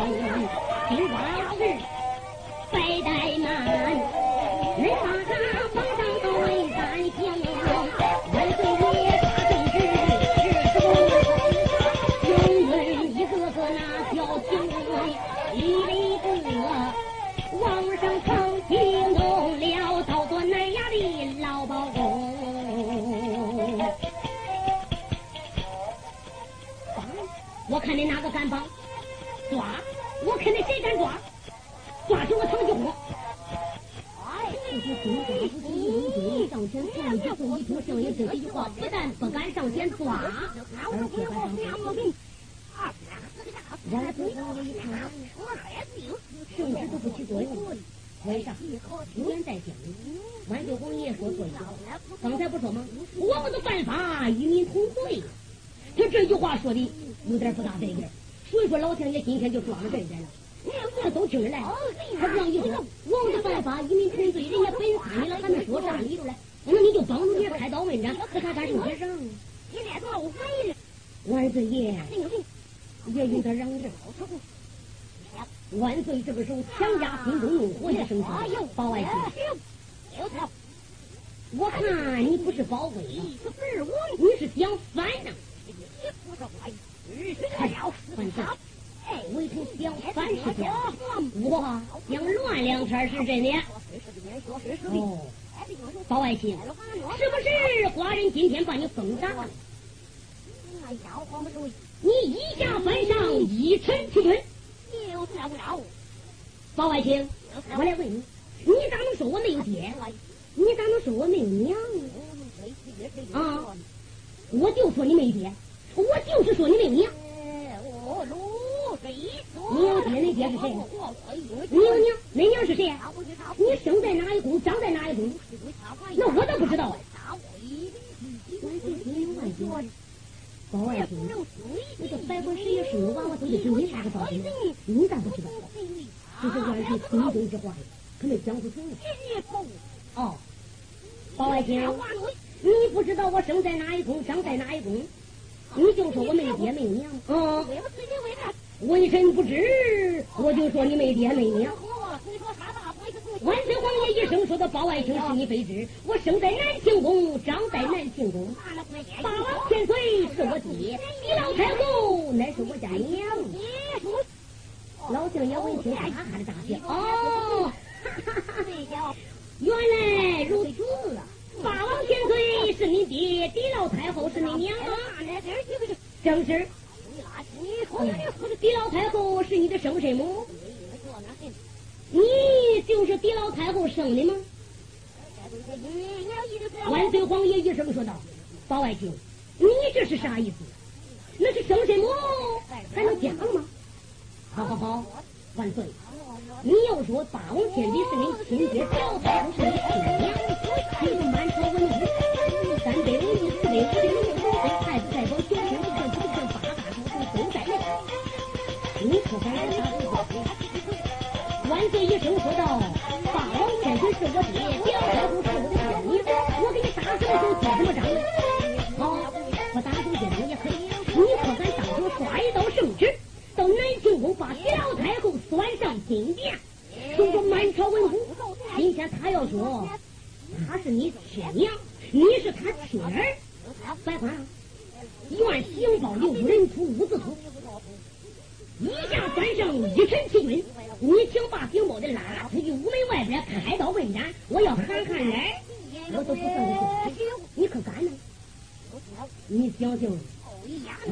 江湖，这句话，不但不敢上前抓，而且还上前。万岁王爷一看，圣旨都不起作用，为啥？有人在讲。万岁王爷说错一个，刚才不说吗？我们的办法与民同罪。他这句话说的有点不大对劲，所以说老天爷今天就装了阵来了。这都听着来，他这样一说，我们的办法与民同罪，人家本参你了，还能说啥理由来，那你就帮助你开刀问斩，可他敢受些上？万岁爷。也有点嚷嚷。万岁这个时候强加心中怒火一声说：“包外卿，我看你不是保卫，你是想反呢？想反是真，我想乱两天是真的。哦，包爱卿，是不是寡人今天把你封赏？你一下翻上，一臣去准。包爱卿，我来问你，你咋能说我没有爹？你咋能说我没有娘？啊！我就说你没爹，我就是说你没有娘。你有爹，你爹是谁？你有娘，你娘是谁？你生在哪一宫，长在哪一宫？那我倒不知道啊。包外卿，那个百官十一生的娃娃都得是你啥个造型？你咋不知道？这是万岁心中之话呀，可没讲出口。哦，包外卿，你不知道我生在哪一宫，长在哪一宫，你就说我没爹没娘。嗯，微臣不知，我就说你没爹没娘。万岁王爷一生说的包外卿是你非知，我生在南庆宫，长在南庆宫，八王千岁是我爹，李老太后乃是我家娘。老将爷闻听，哈哈的大笑。哦，原来如此，八王千岁是你爹，李老太后是你娘？正是。李老太后是你的生身母。你就是狄老太后生的吗？万岁皇爷一声说道：“包爱卿，你这是啥意思？那是生身母，还能讲吗？”好好好，万岁，你要说八王千里是你亲爹，狄老太后是你亲娘，Yeah.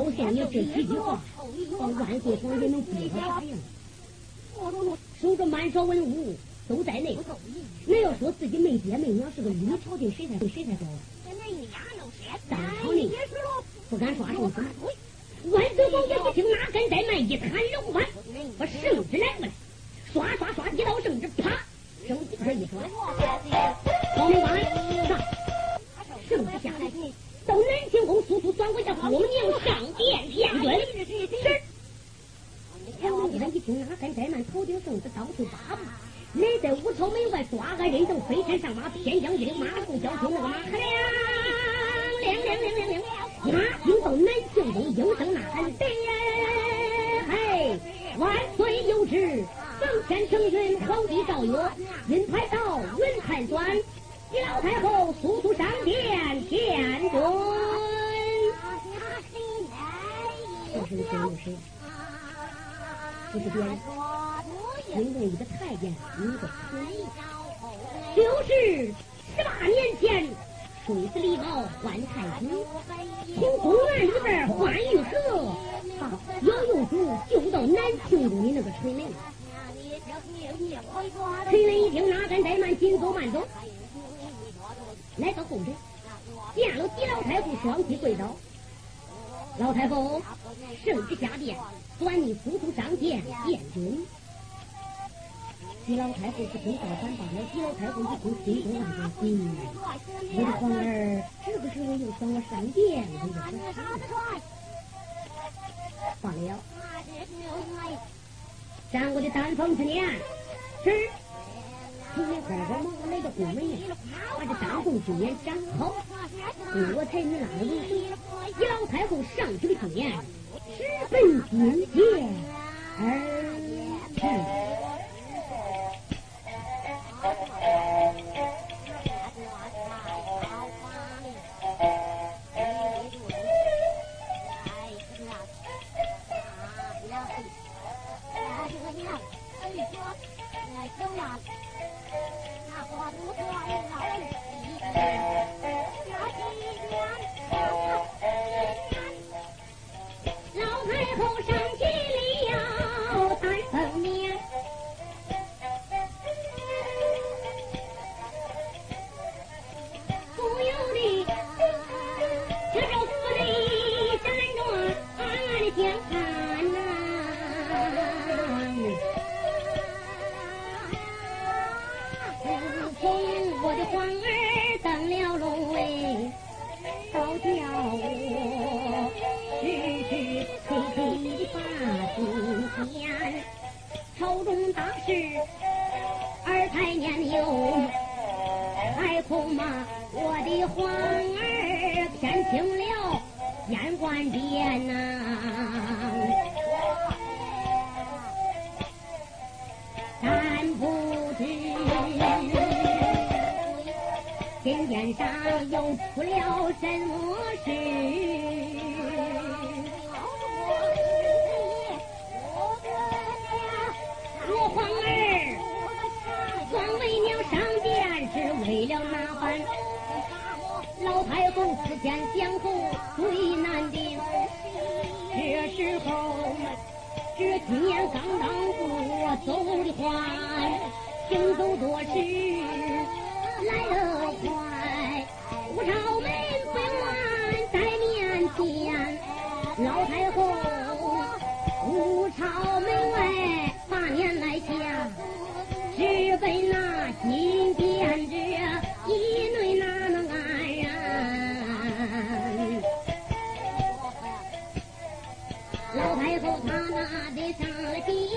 老相爷这几句话，把万岁皇帝能逼他啥样？守着满朝文武都在内，那要说自己没爹没娘是个女朝廷，谁才谁才高？当朝内不敢刷圣旨。万岁皇爷一听哪敢怠慢，一弹龙环，把圣旨来过来，刷刷刷一道圣旨，啪，圣旨这一转，黄门官上，圣旨下来，到南清宫速速转回这姑娘上殿见准。是。黄门官一听哪敢怠慢，头顶圣旨到处八步，来在五朝门外抓个人等飞身上马，偏将军马上交出那个马亮。亮亮亮亮亮！马听到南庆宫应声呐喊：得嘿，万岁有旨，奉天承运，皇帝诏曰：运牌到，运牌转，老太后速速上殿见准。这是谁？有谁？不是别人，因为一个太监，一个仆人，就是十八年前。水子李宝换太子，从公园里边换玉河，把姚右主救到南庆宫的那个陈雷。陈雷一听哪敢怠慢，紧走慢走，来到后边，见了狄老太后，双膝跪倒。老太后，圣旨下殿，转你速速上殿见君。狄老太后是听造反罢了，狄老太后一听心中万种心。我的皇儿，是不是我又想我上殿？我就说罢了。上我的丹凤之年，是。今天快快忙忙来到宫门，把这丹凤之年斩好，我才你拉了入水。狄老太后上去的年，直奔金殿而去。空山。今天上又出了什么事我皇儿光为娘上殿是为了哪般老太后思前想后最难定这时候这几年刚刚过走的快行走多时来了无朝门，百万在面前。老太后，五朝门外，八年来下，只为那金戒指，一内那能安然。老太后，她那得上金。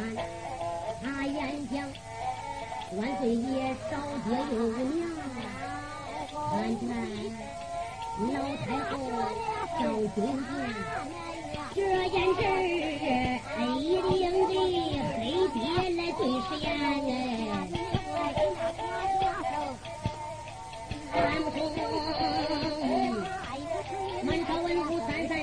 看，他眼睛万岁爷少爹又无娘，看看老太后赵君子，这件事儿一的黑别来对是眼哎。满朝文武三三。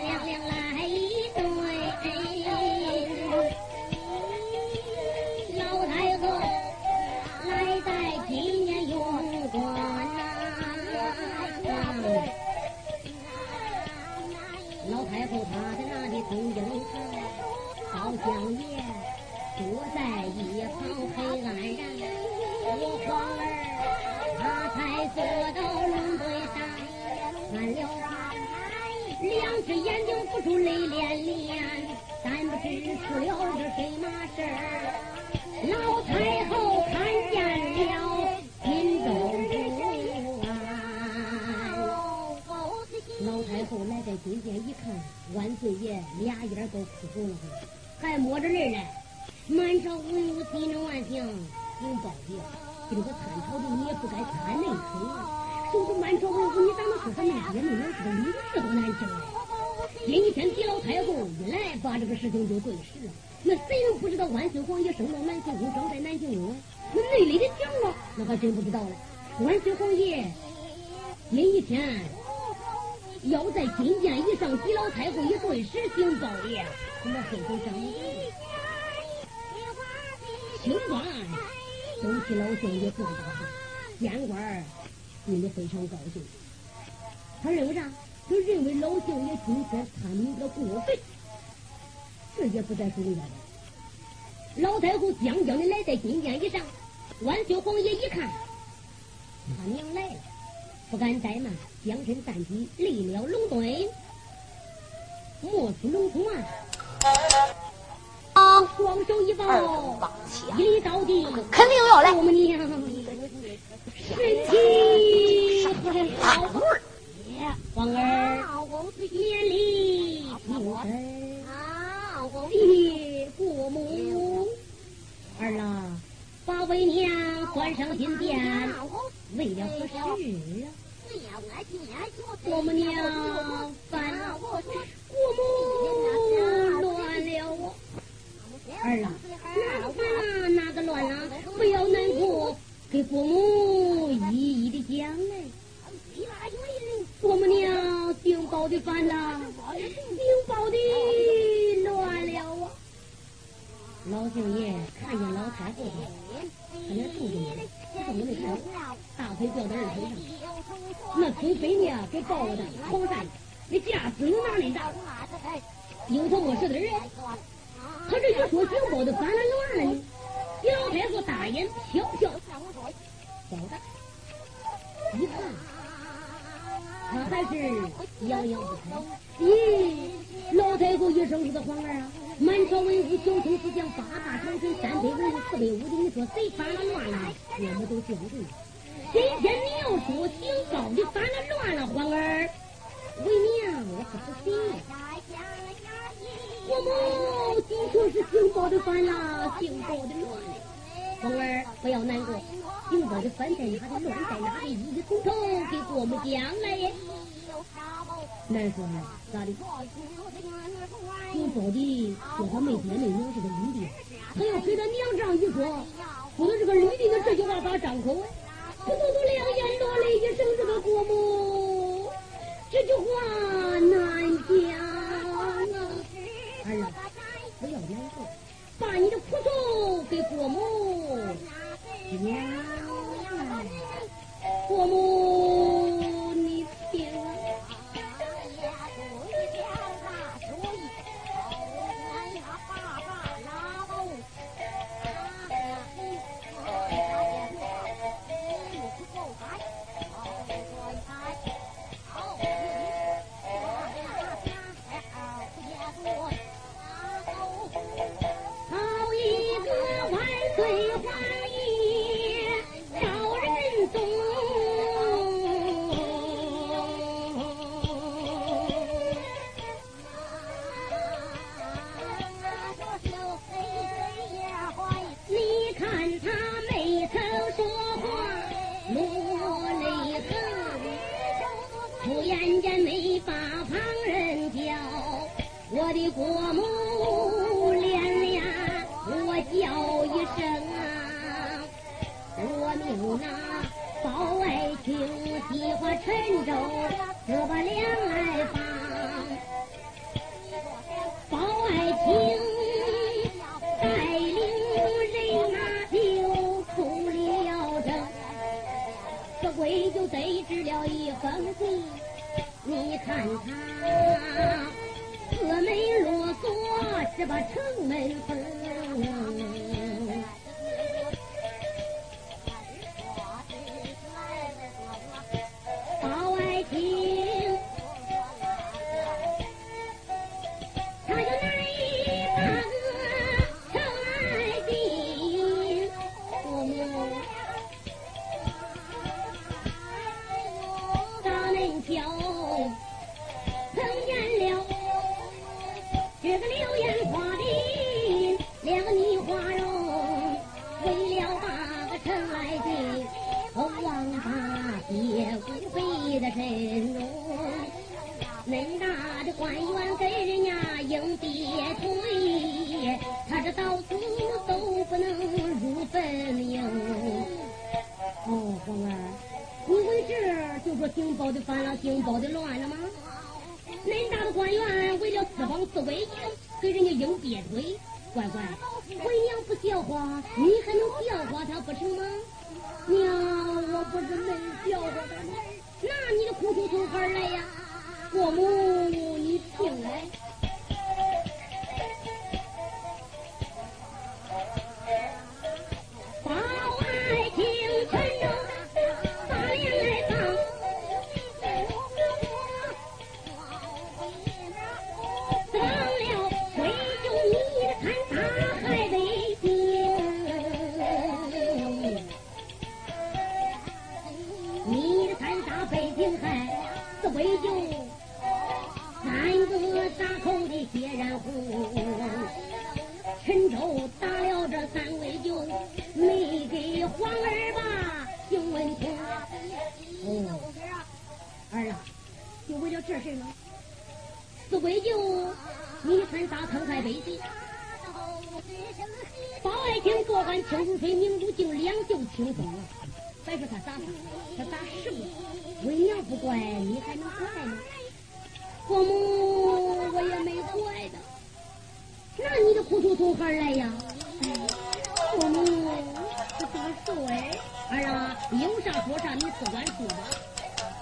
满朝文武心中暗想：禀报爷，这个。参朝的你也不该参内坑啊！说是满朝文武，你咋能说他那爹没娘是个。女婿都难听嘞？今天狄老太后一来，把这个。事情就对实了。那谁能不知道万岁皇爷生到南行宫，生在南行宫？那内里的情况，那还真不知道了。万岁皇爷那一天要在金殿以上，狄老太后一对时行报爷，我们黑头上不清官都替老相爷做得好，县官儿心里非常高兴。他认为啥？他认为老相爷今天参与的过分，这也不再说人家的。老太后将将的来在金殿以上，万岁皇爷一看，他娘来了，不敢怠慢，将身站起，立了龙墩，莫出龙通啊！啊，双手一抱一礼到底，肯定要来。我们娘身体好，大儿，皇儿年里平身，谢国母儿啦，把为娘关上金殿，为了何事啊？我们娘烦了，国母。儿啊，哪个烦了，哪个乱了，不要难过，给国母一一的讲来。我们娘顶包的烦了，顶包的乱了啊！老相爷看见老太后了，他那肚子里，他怎么的？大腿吊在二腿上，那腿飞呢给抱的黄山，皇儿不要难过，姓包的翻在哪里，乱在哪里，一一从头给国母讲来耶。难说呢，咋的？姓包的说他没爹没娘是个绿的，他要给他娘这样一说，说的这个绿的，那这句话咋张口啊？不都都两眼落泪一声，这个国母，这句话难讲啊！儿啊，不要，你的裤头给国母讲来，国母阵容，恁大的官员给人家硬憋推，他这到死都不能入坟茔。哦，皇儿，你为这就说姓包的反了，姓包的乱了吗？恁大的官员为了四方四威营，给人家硬憋推，乖乖，为娘不笑话，你还能笑话他不成吗？娘，我不是没叫过他吗？拿你的苦楚从何而来呀？伯母，你听来。糊涂虫孩来呀？父母是咋说哎？儿啊，有啥说啥，你自管说吧。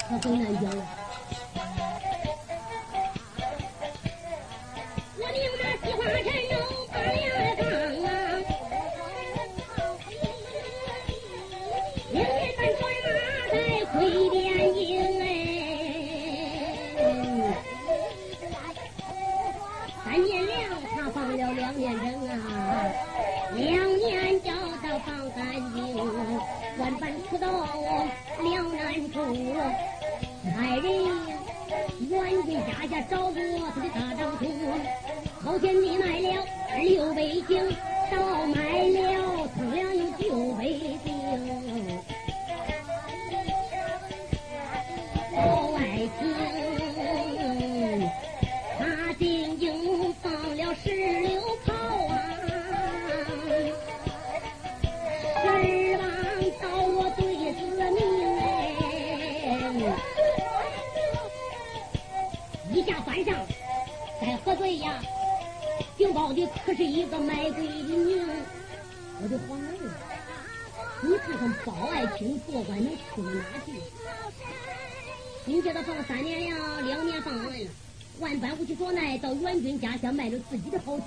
可真难讲了。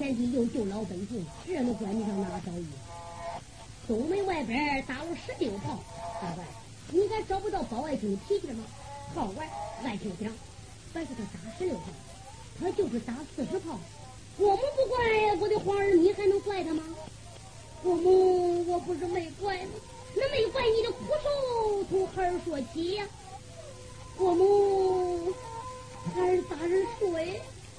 人家又救老百姓这能管得上哪个岛屿东门外边打了十六炮咋办你敢找不到包外卿的脾气吗好玩外听讲白给他打十六炮他就是打四十炮我们不怪我的皇儿你还能怪他吗？我不是没怪吗那没怪你的胡受从孩儿说起呀。我们还是大人说呀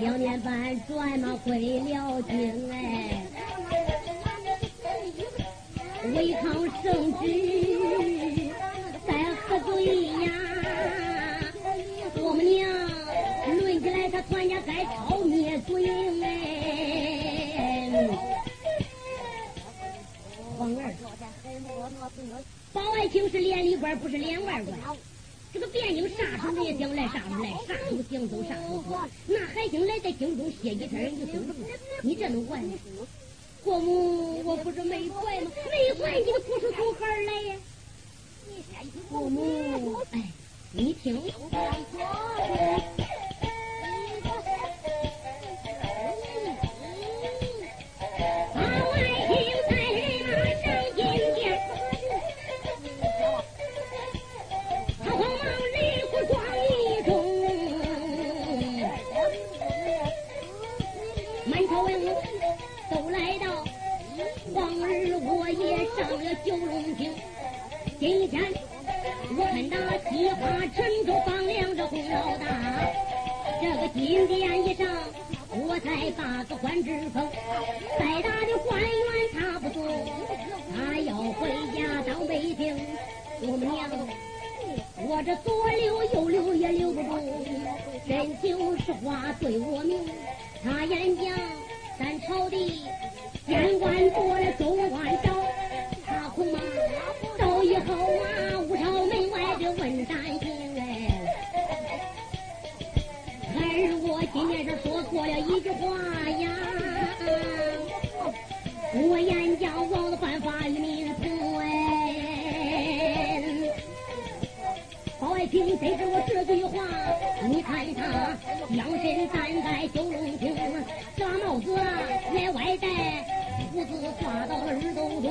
两年半转嘛回了京哎，违抗圣旨在喝醉呀？我们娘论起来，他全家该抄灭罪哎。王二，包爱卿是连里官，不是连外官。别扭啥时候也想来啥时候来，啥时候想走啥时候走。那还想来在京中歇几天你走不？你这能管？国母，我不是没怪吗？没怪你的故事从何而来呀？郭母，哎，你听。点一上，我才把个官职封。再大的官员他不做，他要回家到北京。我们娘，我这左留右留也留不住，真情实话对我命。我演讲忘了犯法与民同哎。包爱卿得知我这句话，你看他江身站在九龙亭，大帽子来外戴，胡子挂到了耳朵中。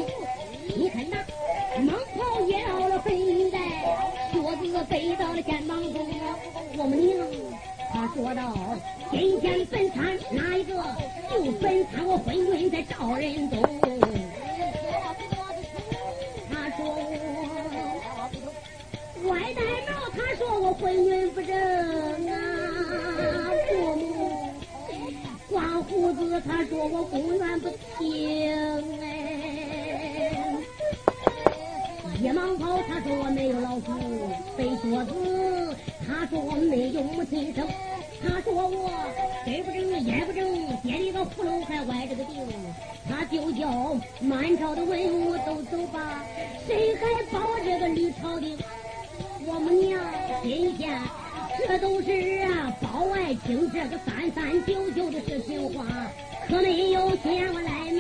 你看他蟒袍也到了粉带，靴子背到了肩膀中。我们娘他说道：今天本餐哪一个？就本餐我婚姻在赵人东。他说我外戴帽，他说我婚姻不正啊。父母刮胡子，他说我公园不听野蟒袍，他说我没有老父；背靴子，他说我没有母亲生。他说我身不正，眼不正，爹里个葫芦还歪着个腚。他就叫满朝的文武都走吧，谁还保这个吕朝廷？我们娘心下，这都是啊包爱卿这个三三九九的实情话，可没有嫌我来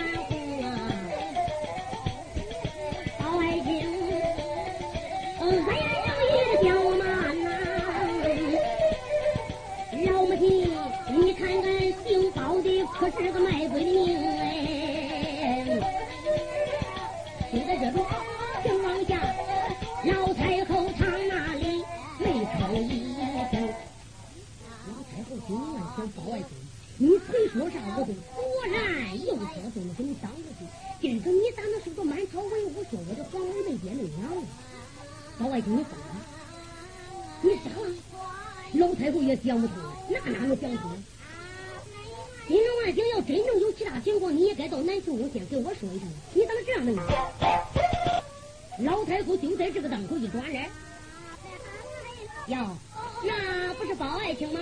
太后心里想：包爱卿，你谁说啥我都果然右手都能给你当过去。今儿你咋能受到满朝文武说我的皇儿没爹没娘呢？老外卿，你疯了？你傻了？老太后也想不通，那哪能想通？今日万幸要真正有其他情况，你也该到南庆宫先给我说一声。你咋能这样呢？老太后就在这个？档口一转脸，哟，那不是包爱卿吗？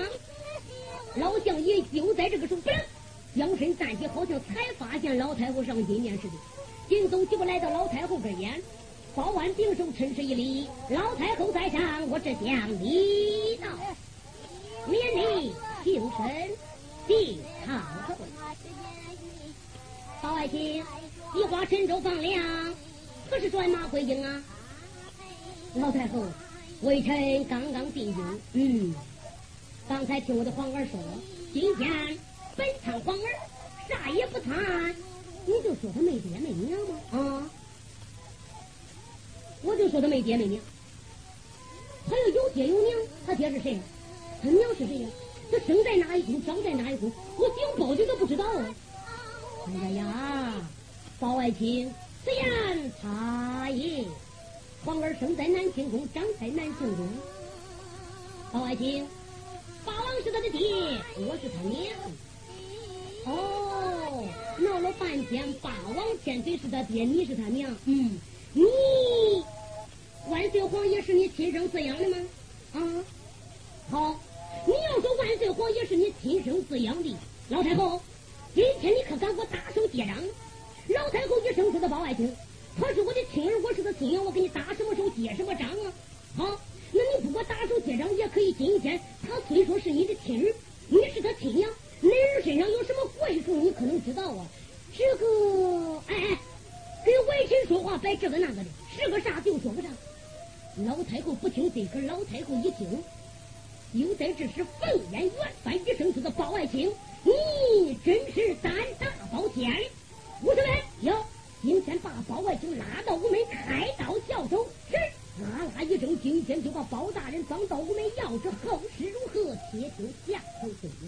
老相爷就在这个时候，将身站起，好像才发现老太后上金殿似的，紧走几步来到老太后跟前。保安顶手，趁势一礼，老太后在上，我只向礼道，免礼平身，进堂会。包爱卿，一花神州放粮，可是转马回营啊？老太后，微臣刚刚进京。嗯，刚才听我的皇儿说，今天本参皇儿，啥也不参，你就说他没爹没娘吗？啊？我就说他没爹没娘，他要有爹有娘，他爹是谁？他娘是谁呀？他生在哪一宫，长在哪一宫？我顶包的都不知道。哎呀呀，包爱卿，此言差矣。皇儿生在南清宫，长在南庆宫。包爱卿，八王是他的爹，我是他娘。哦，闹了半天，霸王千岁是他爹，你是他娘。嗯，你万岁皇爷是你亲生饲养的吗？啊，好，你要说万岁皇爷是你亲生饲养的，老太后，今天你可敢给我打手结账？老太后一生出的包爱卿，他是我的亲儿，我是他亲娘，我给你打什么手结什么账啊？好，那你不给我打手结账也可以。今天他虽说是你的亲儿，你是他亲娘，女儿身上有什么贵处，你可能知道啊？这个，哎哎，跟外亲说话摆这个那个的，是个啥就说个啥。老太后不听这个，老太后一听，又在这是凤眼元翻一生出的包爱卿，你真是胆大包天。五十位哟，今天把包爱卿拉到屋门，开刀下手。是，拉拉一整今天就把包大人装到屋内要知后事如何？且听下回分解